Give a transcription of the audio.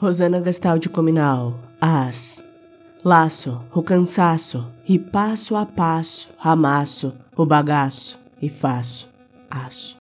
Rosana Gastaldi Cominal, as. Laço, o cansaço, e passo a passo, amasso, o bagaço, e faço, aço.